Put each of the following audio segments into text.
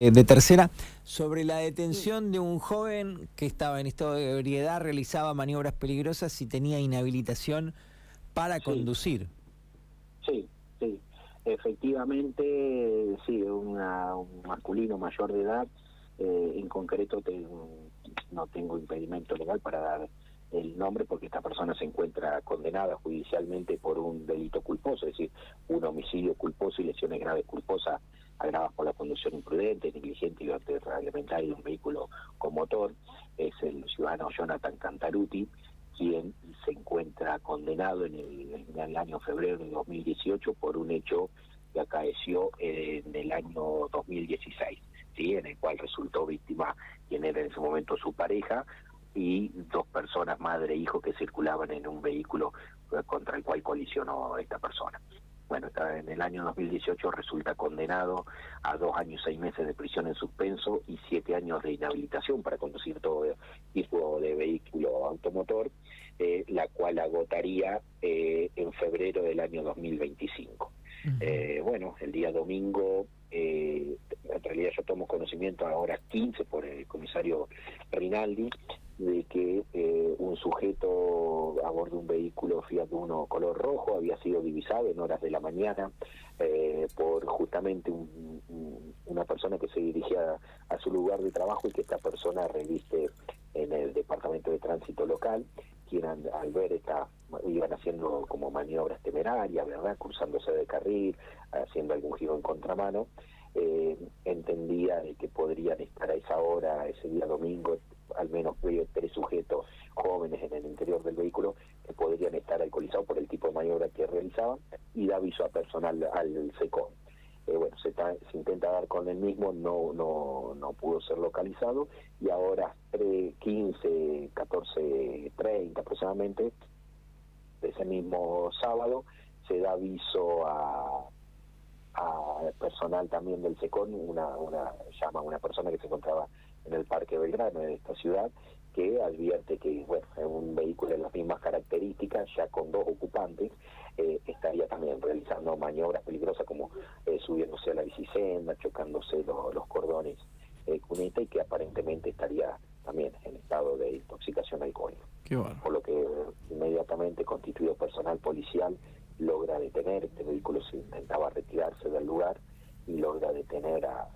Eh, de tercera, sobre la detención de un joven que estaba en estado de ebriedad, realizaba maniobras peligrosas y tenía inhabilitación para conducir. Sí, sí, efectivamente, sí, un masculino mayor de edad, eh, en concreto no tengo impedimento legal para dar el nombre porque esta persona se encuentra condenada judicialmente por un delito culposo, es decir, un homicidio culposo y lesiones graves culposas agravadas por la conducción imprudente, negligente y reglamentaria de un vehículo con motor, es el ciudadano Jonathan Cantaruti, quien se encuentra condenado en el, año febrero de 2018 por un hecho que acaeció en el año 2016, ¿sí? en el cual resultó víctima quien era en ese momento su pareja y dos personas, madre e hijo, que circulaban en un vehículo contra el cual colisionó esta persona bueno, en el año 2018 resulta condenado a dos años, seis meses de prisión en suspenso y siete años de inhabilitación para conducir todo tipo de vehículo automotor, eh, la cual agotaría eh, en febrero del año 2025. Eh, bueno, el día domingo, en realidad yo tomo conocimiento a horas 15 por el comisario Rinaldi, de que eh, un sujeto a bordo de un vehículo Fiat Uno color rojo había sido divisado en horas de la mañana eh, por justamente una persona que se dirigía a, su lugar de trabajo y que esta persona reviste en el departamento de tránsito local, quien al, ver iban haciendo como maniobras temerarias, ¿verdad? Cruzándose de carril, haciendo algún giro en contramano. Eh, entendía de que podrían estar a esa hora, ese día domingo, al menos tres sujetos jóvenes en el interior del vehículo que podrían estar alcoholizados por el tipo de maniobra que realizaban y da aviso a personal al SECOM. Eh, bueno, se, intenta dar con el mismo, no, no, no pudo ser localizado y ahora 3, 15, 14, 30 aproximadamente de ese mismo sábado se da aviso a, a personal también del SECON, una, una llama a una persona que se encontraba en el Parque Belgrano de esta ciudad, que advierte que bueno, un vehículo de las mismas características, ya con dos ocupantes, eh, estaría también realizando maniobras peligrosas como eh, subiéndose a la bicicenda, chocándose los cordones eh, cuneta y que aparentemente estaría también en estado de intoxicación alcohólica. Por lo que inmediatamente constituido personal policial logra detener, este vehículo se intentaba retirarse del lugar y logra detener a,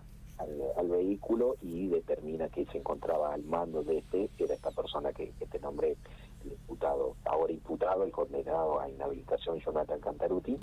al, vehículo y determina que se encontraba al mando de este, era esta persona que, que te nombré, el imputado, ahora imputado, el condenado a inhabilitación Jonathan Cantaruti,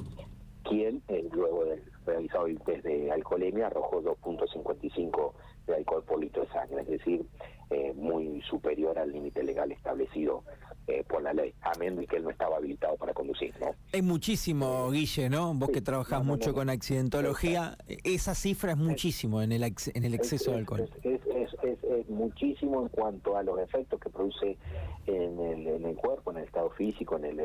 quien eh, luego de realizado el test de alcoholemia arrojó 2.55 de alcohol por litro de sangre, es decir, eh, muy superior al límite legal establecido eh, por la ley, amén de que él no estaba habilitado para conducir. ¿no? Es muchísimo, Guille, ¿no? Vos que trabajás mucho con accidentología, esa cifra es muchísimo en el, en el exceso de alcohol. Es, es, muchísimo en cuanto a los efectos que produce en el, en el cuerpo, en el estado físico, en el,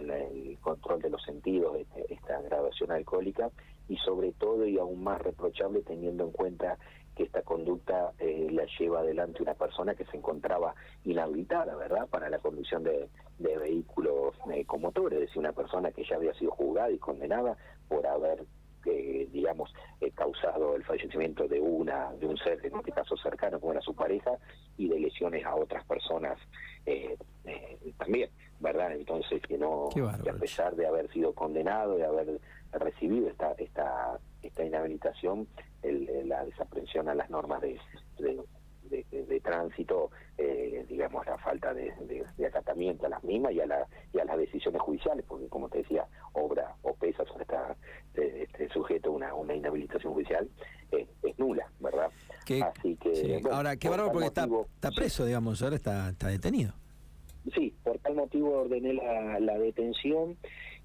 el control de los sentidos, este, esta graduación alcohólica, y sobre todo y aún más reprochable teniendo en cuenta que esta conducta eh, la lleva adelante una persona que se encontraba inhabilitada, ¿verdad?, para la conducción de, vehículos eh, con motor, es decir, una persona que ya había sido juzgada y condenada por haber eh, digamos, causado el fallecimiento de una de un ser, en este caso cercano, como era su pareja, y de lesiones a otras personas también, ¿verdad? Entonces, que no, que a pesar de haber sido condenado, de haber recibido esta esta esta inhabilitación, la desaprensión a las normas de, de, tránsito, eh, digamos, la falta de, acatamiento a las mismas y a, la, y a las decisiones judiciales, porque como te decía, obra o pesa sobre esta, este sujeto una, una inhabilitación judicial, es nula, ¿verdad? Así que... ahora, qué bárbaro porque está, está preso, digamos, ahora está, está detenido. Sí, por tal motivo ordené la, la detención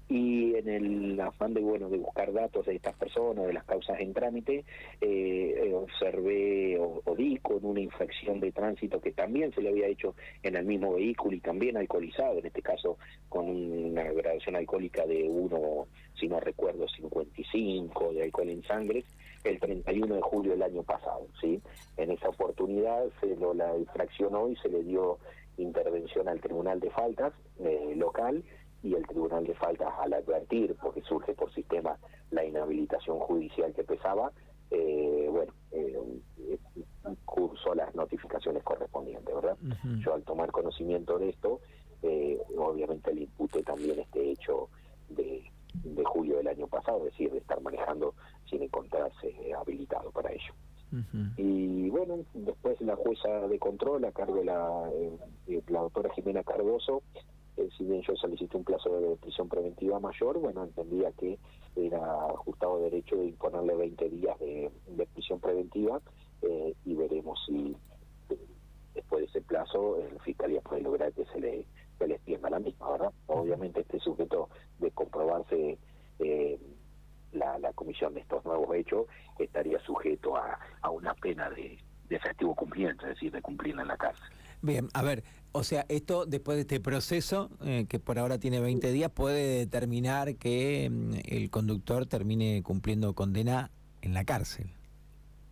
y en el afán de bueno de buscar datos de estas personas, de las causas en trámite, eh, eh, observé o, di con una infracción de tránsito que también se le había hecho en el mismo vehículo y también alcoholizado, en este caso con una graduación alcohólica de 1, si no recuerdo, 55 de alcohol en sangre, el 31 de julio del año pasado. ¿sí? En esa oportunidad se lo la infraccionó y se le dio intervención al Tribunal de Faltas eh, local y el Tribunal de Faltas al advertir, porque surge por sistema la inhabilitación judicial que pesaba, bueno, cursó las notificaciones correspondientes, ¿verdad? Yo al tomar conocimiento de esto, obviamente le imputé también este hecho de, de julio del año pasado, es decir, de estar manejando sin encontrarse habilitado para ello. Y bueno, después la jueza de control a cargo de la, eh, la doctora Jimena Cardoso, eh, si bien yo solicité un plazo de prisión preventiva mayor, bueno, entendía que era ajustado derecho de imponerle 20 días de, prisión preventiva eh, y veremos si después de ese plazo la Fiscalía puede lograr que se le, se le extienda la misma, ¿verdad? Obviamente este sujeto de comprobarse la, la comisión de estos nuevos hechos estaría sujeto a, a una pena de, de efectivo cumplimiento, es decir, de cumplirla en la cárcel. Bien, a ver, o sea, esto después de este proceso, eh, que por ahora tiene 20 días, puede determinar que mm, el conductor termine cumpliendo condena en la cárcel.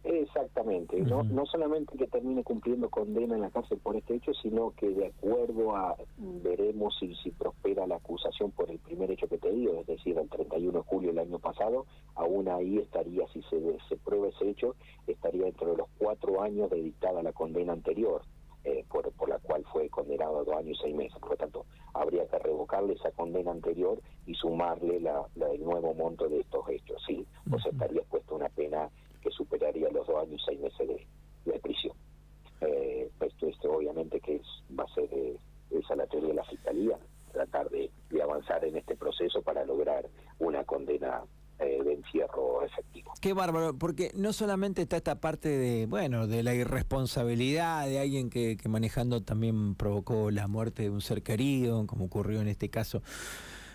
Exactamente, no, no solamente que termine cumpliendo condena en la cárcel por este hecho, sino que de acuerdo a, veremos si, si prospera la acusación por el primer hecho que te digo, es decir, el 31 de julio del año pasado, aún ahí estaría, si se, se prueba ese hecho, estaría dentro de los cuatro años de dictada la condena anterior. Eh, por, por la cual fue condenado a dos años y seis meses. Por lo tanto, habría que revocarle esa condena anterior y sumarle la, el nuevo monto de estos hechos. Sí, o sea, estaría puesto una pena que superaría los dos años y seis meses de, prisión. Eh, esto, esto obviamente que es, va a ser eh, esa la teoría de la Fiscalía, tratar de, avanzar en este proceso para lograr una condena eh, de encierro efectivo. Qué bárbaro, porque no solamente está esta parte de, bueno, de la irresponsabilidad de alguien que, manejando también provocó la muerte de un ser querido, como ocurrió en este caso,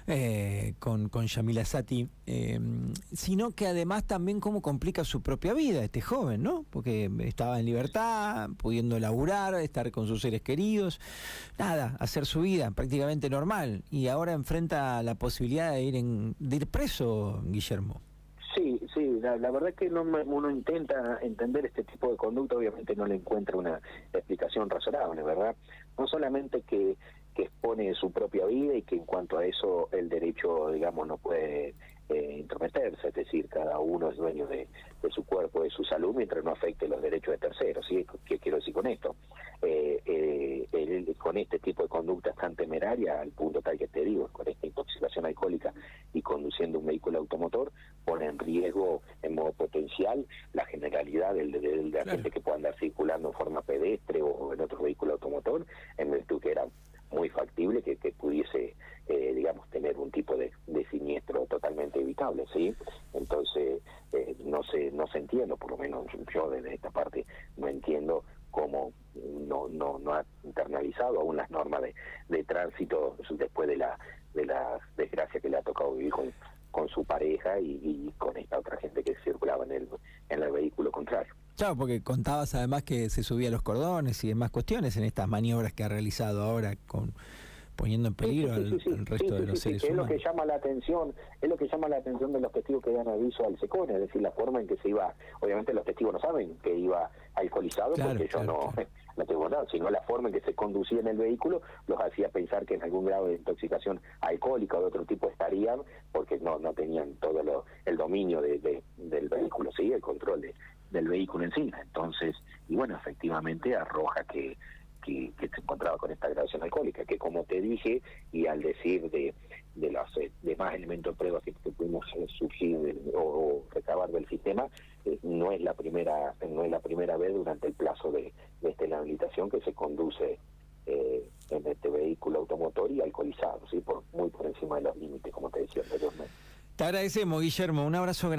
eh, con, con Yamila Sati, eh, sino que además también cómo complica su propia vida este joven, ¿no? Porque estaba en libertad, pudiendo laburar, estar con sus seres queridos, nada, hacer su vida prácticamente normal, y ahora enfrenta la posibilidad de ir, en, de ir preso, Guillermo. Sí, la, verdad que no, uno intenta entender este tipo de conducta, obviamente no le encuentra una explicación razonable, ¿verdad? No solamente que que expone su propia vida y que en cuanto a eso el derecho, digamos, no puede eh, intrometerse, es decir, cada uno es dueño de, su cuerpo, de su salud, mientras no afecte los derechos de terceros. ¿sí? ¿Qué quiero decir con esto? Eh, eh, con este tipo de conductas tan temeraria, al punto tal que te digo, con esta intoxicación alcohólica y conduciendo un vehículo automotor, pone en riesgo en modo potencial la generalidad del, de la gente que pueda andar circulando en forma pedestre o en otro vehículo automotor, en virtud que era muy factible que, pudiese, eh, digamos, tener un tipo de, siniestro totalmente evitable, ¿sí? Entonces, eh, no sé, no se entiendo, por lo menos yo desde esta parte no entiendo cómo no, no, no ha internalizado aún las normas de, de tránsito después de la, de la desgracia que le ha tocado vivir con, con su pareja y, con esta otra gente que circulaba en el, en el vehículo contrario. Claro, porque contabas además que se subía los cordones y demás cuestiones en estas maniobras que ha realizado ahora con poniendo en peligro al, resto de los seres humanos. Es lo que llama la atención, es lo que llama la atención de los testigos que dan aviso al SECON, es decir, la forma en que se iba, obviamente los testigos no saben que iba alcoholizado porque yo no, no tengo nada, sino la forma en que se conducía en el vehículo los hacía pensar que en algún grado de intoxicación alcohólica o de otro tipo estarían porque no no tenían todo lo, el dominio de, del vehículo, sí, el control de, del vehículo en sí. Entonces, y bueno, efectivamente arroja que que, se encontraba con esta grabación alcohólica, que como te dije, y al decir de, de los eh, demás elementos de prueba que, pudimos eh, surgir o, recabar del sistema, eh, no es la primera no es la primera vez durante el plazo de, de esta inhabilitación que se conduce en este vehículo automotor y alcoholizado, ¿sí? por muy por encima de los límites, como te decía anteriormente. Te agradecemos, Guillermo. Un abrazo grande.